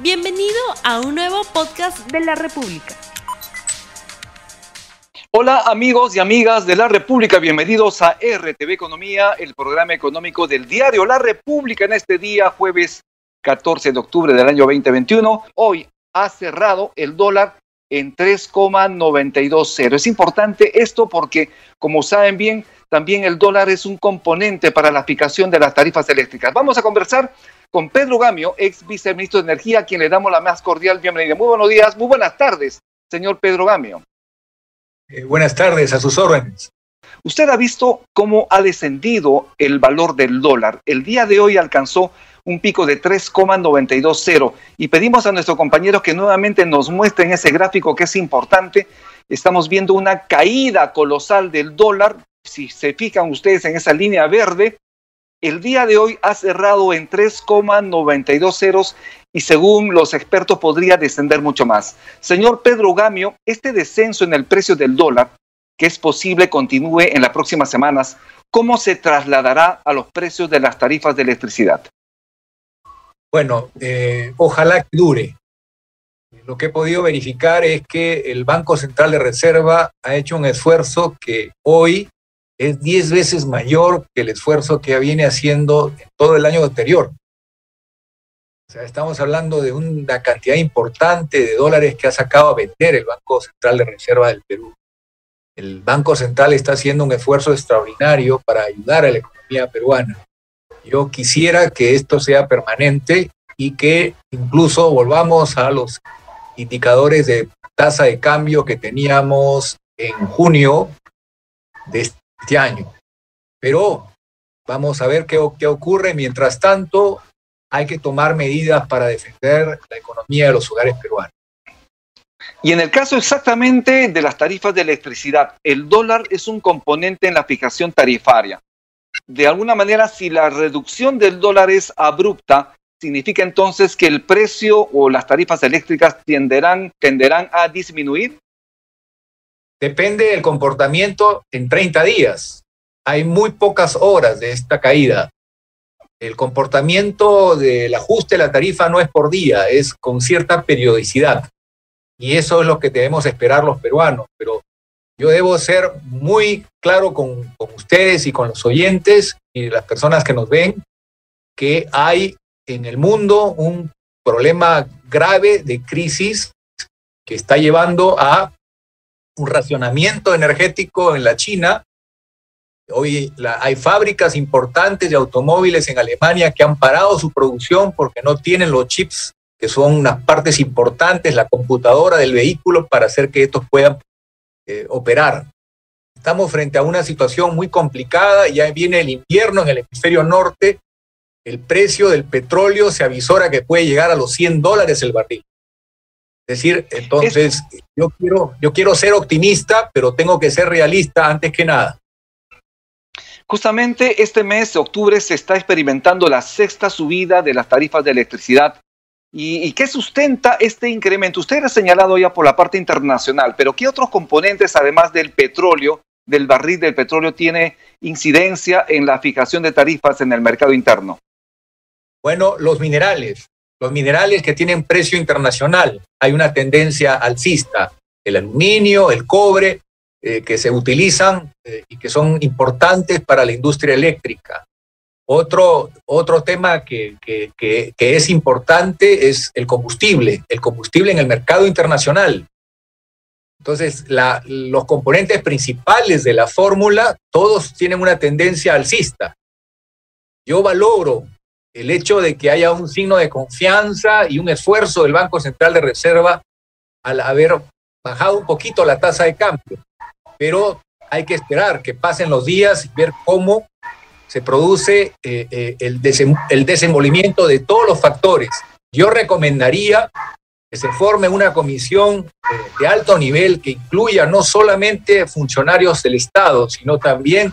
Bienvenido a un nuevo podcast de la República. Hola amigos y amigas de la República, bienvenidos a RTV Economía, el programa económico del diario La República en este día, jueves 14 de octubre del año 2021. Hoy ha cerrado el dólar en 3,920. Es importante esto porque, como saben bien, también el dólar es un componente para la aplicación de las tarifas eléctricas. Vamos a conversar con Pedro Gamio, ex viceministro de Energía, a quien le damos la más cordial bienvenida. Muy buenos días, muy buenas tardes, señor Pedro Gamio. Eh, buenas tardes, a sus órdenes. Usted ha visto cómo ha descendido el valor del dólar. El día de hoy alcanzó un pico de 3,920 y pedimos a nuestros compañeros que nuevamente nos muestren ese gráfico que es importante. Estamos viendo una caída colosal del dólar. Si se fijan ustedes en esa línea verde, el día de hoy ha cerrado en 3,92 ceros y según los expertos podría descender mucho más. Señor Pedro Gamio, este descenso en el precio del dólar, que es posible continúe en las próximas semanas, ¿cómo se trasladará a los precios de las tarifas de electricidad? Bueno, eh, ojalá que dure. Lo que he podido verificar es que el Banco Central de Reserva ha hecho un esfuerzo que hoy es 10 veces mayor que el esfuerzo que viene haciendo en todo el año anterior. O sea, estamos hablando de una cantidad importante de dólares que ha sacado a vender el Banco Central de Reserva del Perú. El Banco Central está haciendo un esfuerzo extraordinario para ayudar a la economía peruana. Yo quisiera que esto sea permanente y que incluso volvamos a los indicadores de tasa de cambio que teníamos en junio de este año. Pero vamos a ver qué, ocurre. Mientras tanto, hay que tomar medidas para defender la economía de los hogares peruanos. Y en el caso exactamente de las tarifas de electricidad, el dólar es un componente en la fijación tarifaria. De alguna manera, si la reducción del dólar es abrupta, significa entonces que el precio o las tarifas eléctricas tenderán, tenderán a disminuir. Depende del comportamiento en 30 días. Hay muy pocas horas de esta caída. El comportamiento del ajuste de la tarifa no es por día, es con cierta periodicidad. Y eso es lo que debemos esperar los peruanos. Pero yo debo ser muy claro con, ustedes y con los oyentes y las personas que nos ven que hay en el mundo un problema grave de crisis que está llevando a un racionamiento energético en la China. Hoy hay fábricas importantes de automóviles en Alemania que han parado su producción porque no tienen los chips, que son unas partes importantes, la computadora del vehículo, para hacer que estos puedan eh, operar. Estamos frente a una situación muy complicada, ya viene el invierno en el hemisferio norte, el precio del petróleo se avisora que puede llegar a los 100 dólares el barril. Es decir, entonces yo quiero, yo quiero ser optimista, pero tengo que ser realista antes que nada. Justamente este mes de octubre se está experimentando la sexta subida de las tarifas de electricidad. ¿Y, qué sustenta este incremento? Usted ha señalado ya por la parte internacional, pero ¿qué otros componentes, además del petróleo, del barril del petróleo, tiene incidencia en la fijación de tarifas en el mercado interno? Bueno, los minerales los minerales que tienen precio internacional. Hay una tendencia alcista, el aluminio, el cobre, eh, que se utilizan eh, y que son importantes para la industria eléctrica. Otro, otro tema que, que, es importante es el combustible, el combustible en el mercado internacional. Entonces, los componentes principales de la fórmula, todos tienen una tendencia alcista. Yo valoro el hecho de que haya un signo de confianza y un esfuerzo del Banco Central de Reserva al haber bajado un poquito la tasa de cambio. Pero hay que esperar que pasen los días y ver cómo se produce eh, eh, el, desenvolvimiento de todos los factores. Yo recomendaría que se forme una comisión eh, de alto nivel que incluya no solamente funcionarios del Estado, sino también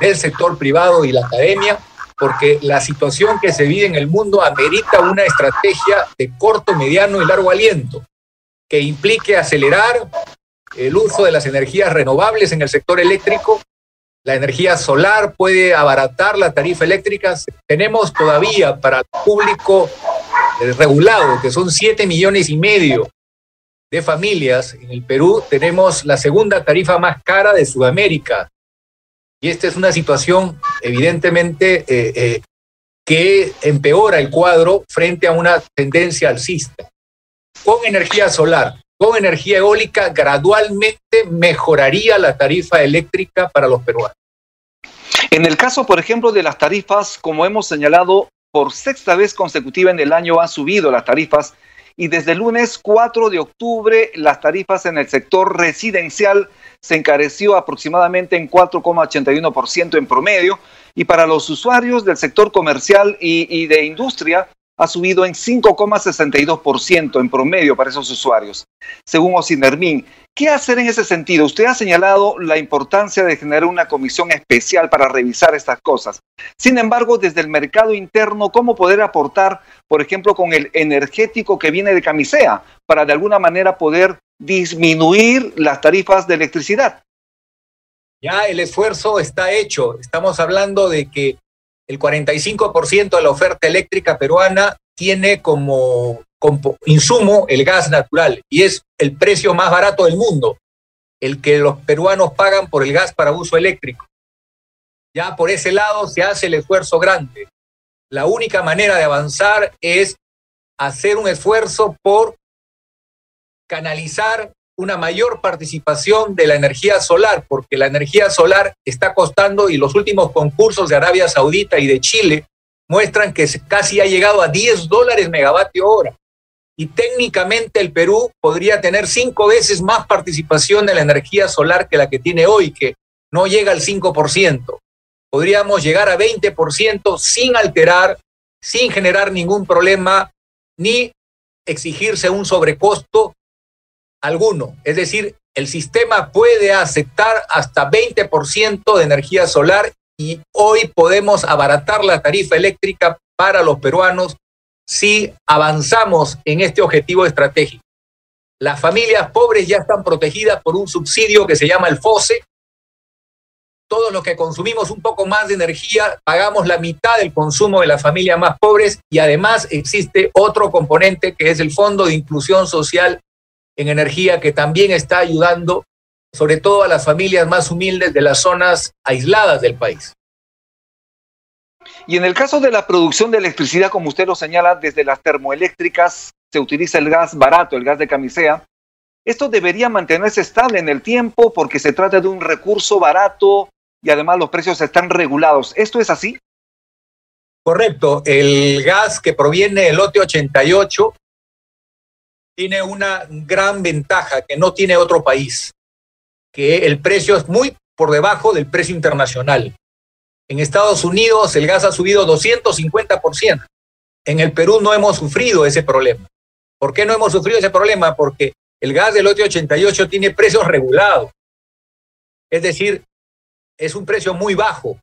del sector privado y la academia, porque la situación que se vive en el mundo amerita una estrategia de corto, mediano y largo aliento, que implique acelerar el uso de las energías renovables en el sector eléctrico. La energía solar puede abaratar la tarifa eléctrica. Tenemos todavía para el público regulado, que son 7 millones y medio de familias en el Perú, tenemos la segunda tarifa más cara de Sudamérica. Y esta es una situación evidentemente eh, eh, que empeora el cuadro frente a una tendencia alcista. Con energía solar, con energía eólica, gradualmente mejoraría la tarifa eléctrica para los peruanos. En el caso, por ejemplo, de las tarifas, como hemos señalado, por sexta vez consecutiva en el año han subido las tarifas y desde el lunes 4 de octubre las tarifas en el sector residencial se encareció aproximadamente en 4,81% en promedio y para los usuarios del sector comercial y, y de industria ha subido en 5,62% en promedio para esos usuarios, según Osinermin. ¿Qué hacer en ese sentido? Usted ha señalado la importancia de generar una comisión especial para revisar estas cosas. Sin embargo, desde el mercado interno, ¿cómo poder aportar, por ejemplo, con el energético que viene de Camisea, para de alguna manera poder disminuir las tarifas de electricidad? Ya el esfuerzo está hecho. Estamos hablando de que el 45% de la oferta eléctrica peruana tiene como, insumo el gas natural y es el precio más barato del mundo, el que los peruanos pagan por el gas para uso eléctrico. Ya por ese lado se hace el esfuerzo grande. La única manera de avanzar es hacer un esfuerzo por canalizar una mayor participación de la energía solar, porque la energía solar está costando y los últimos concursos de Arabia Saudita y de Chile muestran que casi ha llegado a 10 dólares megavatio hora. Y técnicamente el Perú podría tener cinco veces más participación de la energía solar que la que tiene hoy, que no llega al 5%. Podríamos llegar a 20% sin alterar, sin generar ningún problema, ni exigirse un sobrecosto alguno. Es decir, el sistema puede aceptar hasta 20% de energía solar y hoy podemos abaratar la tarifa eléctrica para los peruanos si avanzamos en este objetivo estratégico. Las familias pobres ya están protegidas por un subsidio que se llama el FOSE. Todos los que consumimos un poco más de energía pagamos la mitad del consumo de las familias más pobres y además existe otro componente que es el Fondo de Inclusión Social en energía que también está ayudando sobre todo a las familias más humildes de las zonas aisladas del país. Y en el caso de la producción de electricidad, como usted lo señala, desde las termoeléctricas se utiliza el gas barato, el gas de camisea. Esto debería mantenerse estable en el tiempo porque se trata de un recurso barato y además los precios están regulados. ¿Esto es así? Correcto. El gas que proviene del lote 88 tiene una gran ventaja que no tiene otro país, que el precio es muy por debajo del precio internacional. En Estados Unidos el gas ha subido 250%. En el Perú no hemos sufrido ese problema. ¿Por qué no hemos sufrido ese problema? Porque el gas del lote 88 tiene precios regulados. Es decir, es un precio muy bajo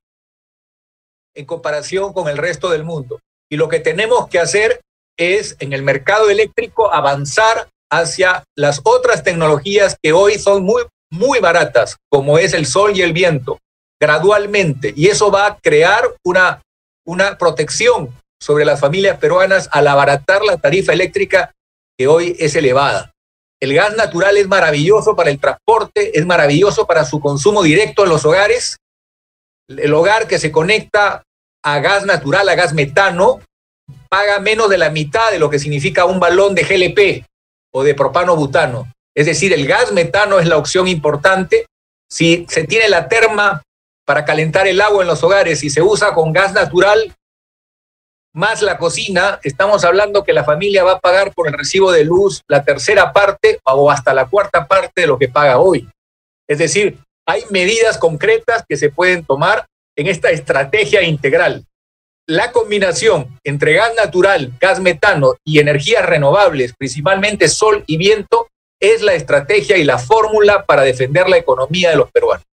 en comparación con el resto del mundo. Y lo que tenemos que hacer es en el mercado eléctrico avanzar hacia las otras tecnologías que hoy son muy, muy baratas, como es el sol y el viento, gradualmente. Y eso va a crear una, una protección sobre las familias peruanas al abaratar la tarifa eléctrica que hoy es elevada. El gas natural es maravilloso para el transporte, es maravilloso para su consumo directo en los hogares. El hogar que se conecta a gas natural, a gas metano, paga menos de la mitad de lo que significa un balón de GLP o de propano butano. Es decir, el gas metano es la opción importante. Si se tiene la terma para calentar el agua en los hogares y se usa con gas natural, más la cocina, estamos hablando que la familia va a pagar por el recibo de luz la tercera parte o hasta la cuarta parte de lo que paga hoy. Es decir, hay medidas concretas que se pueden tomar en esta estrategia integral la combinación entre gas natural, gas metano y energías renovables, principalmente sol y viento, es la estrategia y la fórmula para defender la economía de los peruanos.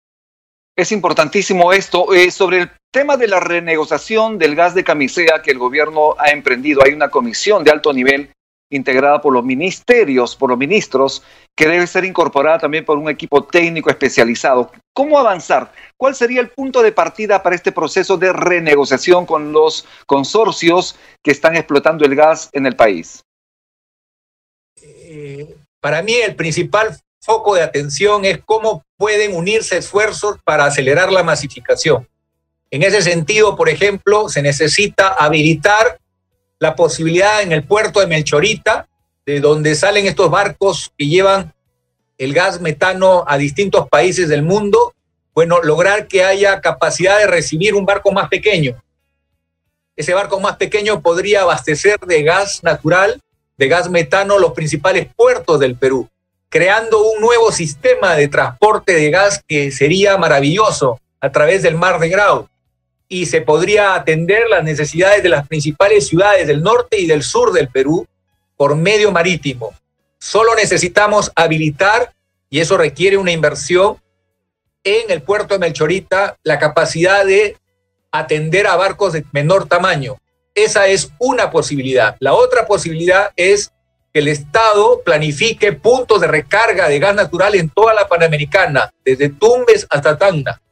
Es importantísimo esto. Eh, sobre el tema de la renegociación del gas de camisea que el gobierno ha emprendido, hay una comisión de alto nivel integrada por los ministerios, por los ministros, que debe ser incorporada también por un equipo técnico especializado. ¿Cómo avanzar? ¿Cuál sería el punto de partida para este proceso de renegociación con los consorcios que están explotando el gas en el país? Eh, para mí el principal foco de atención es cómo pueden unirse esfuerzos para acelerar la masificación. En ese sentido, por ejemplo, se necesita habilitar la posibilidad en el puerto de Melchorita, de donde salen estos barcos que llevan el gas metano a distintos países del mundo, bueno, lograr que haya capacidad de recibir un barco más pequeño. Ese barco más pequeño podría abastecer de gas natural, de gas metano, los principales puertos del Perú creando un nuevo sistema de transporte de gas que sería maravilloso a través del mar de Grau y se podría atender las necesidades de las principales ciudades del norte y del sur del Perú por medio marítimo. Solo necesitamos habilitar, y eso requiere una inversión, en el puerto de Melchorita la capacidad de atender a barcos de menor tamaño. Esa es una posibilidad. La otra posibilidad es que el Estado planifique puntos de recarga de gas natural en toda la Panamericana, desde Tumbes hasta Tacna.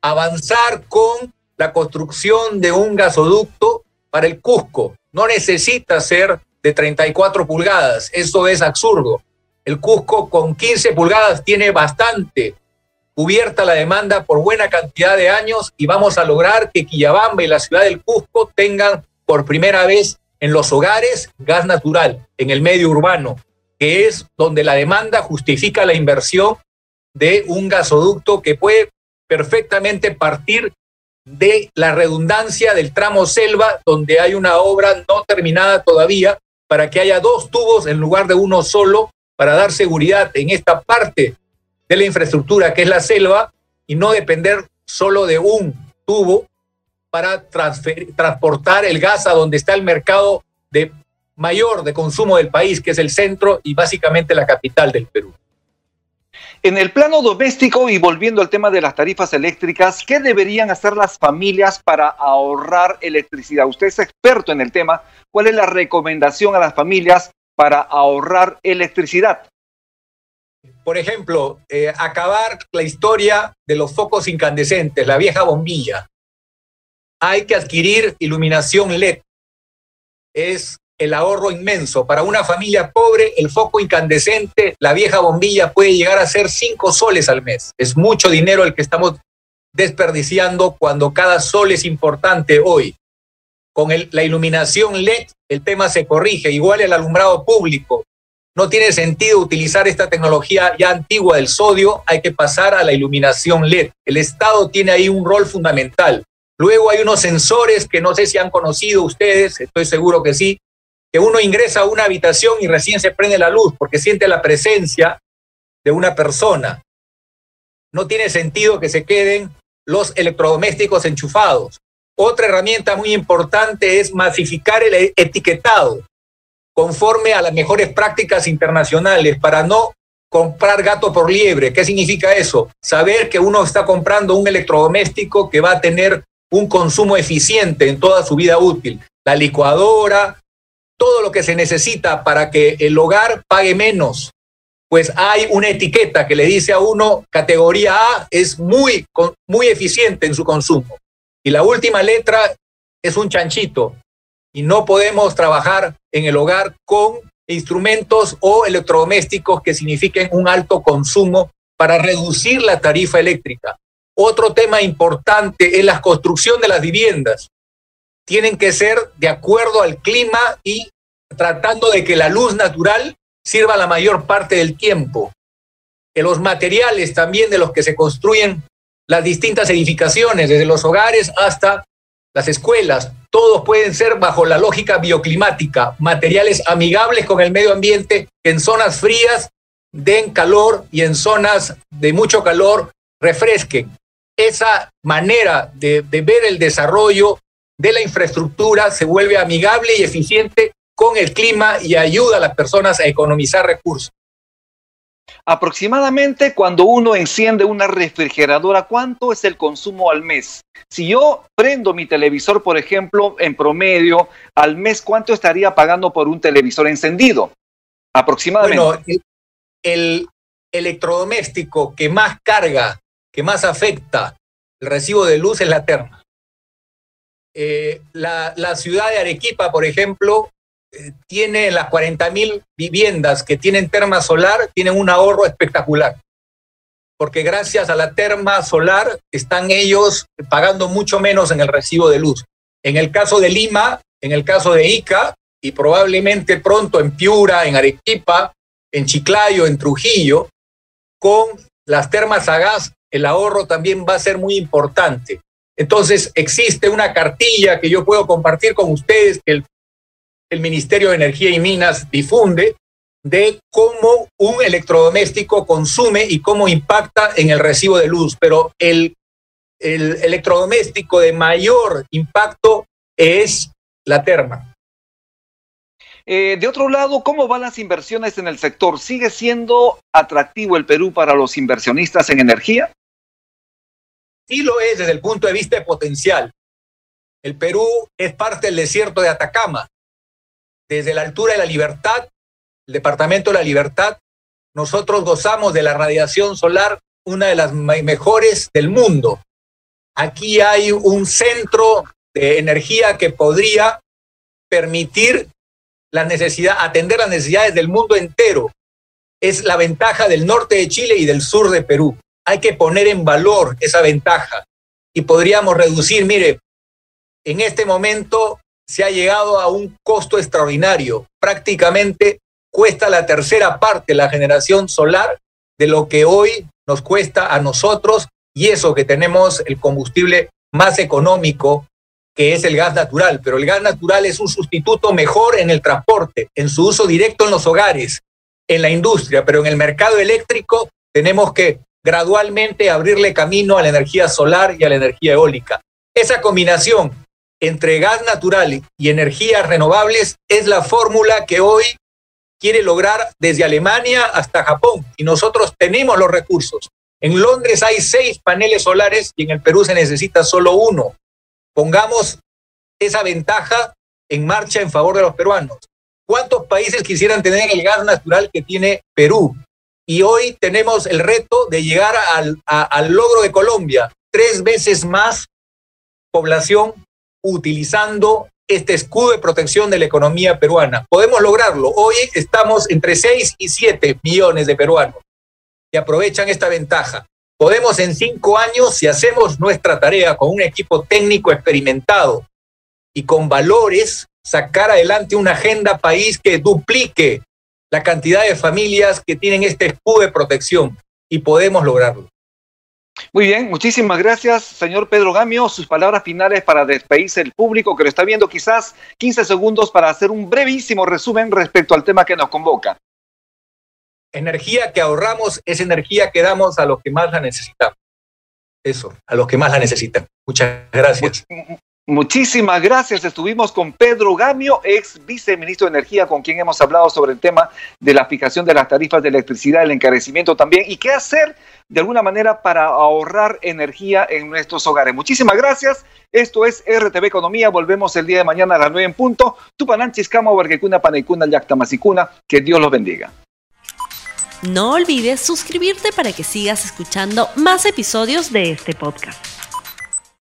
Avanzar con la construcción de un gasoducto para el Cusco. No necesita ser de 34 pulgadas, eso es absurdo. El Cusco con 15 pulgadas tiene bastante cubierta la demanda por buena cantidad de años y vamos a lograr que Quillabamba y la ciudad del Cusco tengan por primera vez en los hogares gas natural, en el medio urbano, que es donde la demanda justifica la inversión de un gasoducto que puede perfectamente partir de la redundancia del tramo selva, donde hay una obra no terminada todavía, para que haya dos tubos en lugar de uno solo, para dar seguridad en esta parte de la infraestructura que es la selva y no depender solo de un tubo para transportar el gas a donde está el mercado de mayor de consumo del país, que es el centro y básicamente la capital del Perú. En el plano doméstico y volviendo al tema de las tarifas eléctricas, ¿qué deberían hacer las familias para ahorrar electricidad? Usted es experto en el tema. ¿Cuál es la recomendación a las familias para ahorrar electricidad? Por ejemplo, eh, acabar la historia de los focos incandescentes, la vieja bombilla hay que adquirir iluminación LED. Es el ahorro inmenso. Para una familia pobre, el foco incandescente, la vieja bombilla puede llegar a ser 5 soles al mes. Es mucho dinero el que estamos desperdiciando cuando cada sol es importante hoy. Con la iluminación LED, el tema se corrige. Igual el alumbrado público. No tiene sentido utilizar esta tecnología ya antigua del sodio, hay que pasar a la iluminación LED. El Estado tiene ahí un rol fundamental. Luego hay unos sensores que no sé si han conocido ustedes, estoy seguro que sí, que uno ingresa a una habitación y recién se prende la luz porque siente la presencia de una persona. No tiene sentido que se queden los electrodomésticos enchufados. Otra herramienta muy importante es masificar el etiquetado conforme a las mejores prácticas internacionales para no comprar gato por liebre. ¿Qué significa eso? Saber que uno está comprando un electrodoméstico que va a tener un consumo eficiente en toda su vida útil. La licuadora, todo lo que se necesita para que el hogar pague menos. Pues hay una etiqueta que le dice a uno, categoría A es muy, muy eficiente en su consumo. Y la última letra es un chanchito. Y no podemos trabajar en el hogar con instrumentos o electrodomésticos que signifiquen un alto consumo para reducir la tarifa eléctrica. Otro tema importante es la construcción de las viviendas. Tienen que ser de acuerdo al clima y tratando de que la luz natural sirva la mayor parte del tiempo. En los materiales también de los que se construyen las distintas edificaciones, desde los hogares hasta las escuelas, todos pueden ser bajo la lógica bioclimática, materiales amigables con el medio ambiente que en zonas frías den calor y en zonas de mucho calor refresquen esa manera de, ver el desarrollo de la infraestructura se vuelve amigable y eficiente con el clima y ayuda a las personas a economizar recursos. Aproximadamente cuando uno enciende una refrigeradora, ¿cuánto es el consumo al mes? Si yo prendo mi televisor, por ejemplo, en promedio, al mes, ¿cuánto estaría pagando por un televisor encendido? Aproximadamente. Bueno, el, electrodoméstico que más carga, que más afecta el recibo de luz es la terma. Eh, la, ciudad de Arequipa, por ejemplo, eh, tiene las 40 mil viviendas que tienen terma solar, tienen un ahorro espectacular. Porque gracias a la terma solar están ellos pagando mucho menos en el recibo de luz. En el caso de Lima, en el caso de Ica, y probablemente pronto en Piura, en Arequipa, en Chiclayo, en Trujillo, con las termas a gas, el ahorro también va a ser muy importante. Entonces, existe una cartilla que yo puedo compartir con ustedes que el Ministerio de Energía y Minas difunde de cómo un electrodoméstico consume y cómo impacta en el recibo de luz, pero el, el electrodoméstico de mayor impacto es la terma. Eh, de otro lado, ¿cómo van las inversiones en el sector? ¿Sigue siendo atractivo el Perú para los inversionistas en energía? Sí lo es desde el punto de vista de potencial. El Perú es parte del desierto de Atacama desde la altura de la libertad, el Departamento de la Libertad, nosotros gozamos de la radiación solar, una de las mejores del mundo. Aquí hay un centro de energía que podría permitir la necesidad, atender las necesidades del mundo entero. Es la ventaja del norte de Chile y del sur de Perú. Hay que poner en valor esa ventaja. Y podríamos reducir, mire, en este momento se ha llegado a un costo extraordinario. Prácticamente cuesta la tercera parte la generación solar de lo que hoy nos cuesta a nosotros y eso que tenemos el combustible más económico que es el gas natural, pero el gas natural es un sustituto mejor en el transporte, en su uso directo en los hogares, en la industria, pero en el mercado eléctrico tenemos que gradualmente abrirle camino a la energía solar y a la energía eólica. Esa combinación entre gas natural y energías renovables es la fórmula que hoy quiere lograr desde Alemania hasta Japón y nosotros tenemos los recursos. En Londres hay seis paneles solares y en el Perú se necesita solo uno. Pongamos esa ventaja en marcha en favor de los peruanos. ¿Cuántos países quisieran tener el gas natural que tiene Perú? Y hoy tenemos el reto de llegar al, al logro de Colombia, tres veces más población utilizando este escudo de protección de la economía peruana. Podemos lograrlo. Hoy estamos entre 6 y 7 millones de peruanos que aprovechan esta ventaja. Podemos en cinco años, si hacemos nuestra tarea con un equipo técnico experimentado y con valores, sacar adelante una agenda país que duplique la cantidad de familias que tienen este escudo de protección y podemos lograrlo. Muy bien, muchísimas gracias, señor Pedro Gamio. Sus palabras finales para despedirse del público que lo está viendo, quizás 15 segundos para hacer un brevísimo resumen respecto al tema que nos convoca. Energía que ahorramos es energía que damos a los que más la necesitan. Eso, a los que más la necesitan. Muchas gracias. Muchísimas gracias. Estuvimos con Pedro Gamio, ex viceministro de Energía, con quien hemos hablado sobre el tema de la fijación de las tarifas de electricidad, el encarecimiento también, y qué hacer de alguna manera para ahorrar energía en nuestros hogares. Muchísimas gracias. Esto es RTV Economía. Volvemos el día de mañana a las 9 en punto. Tupananchis, Cama, Huarquecuna, Paneicuna, Yactamacicuna. Que Dios los bendiga. No olvides suscribirte para que sigas escuchando más episodios de este podcast.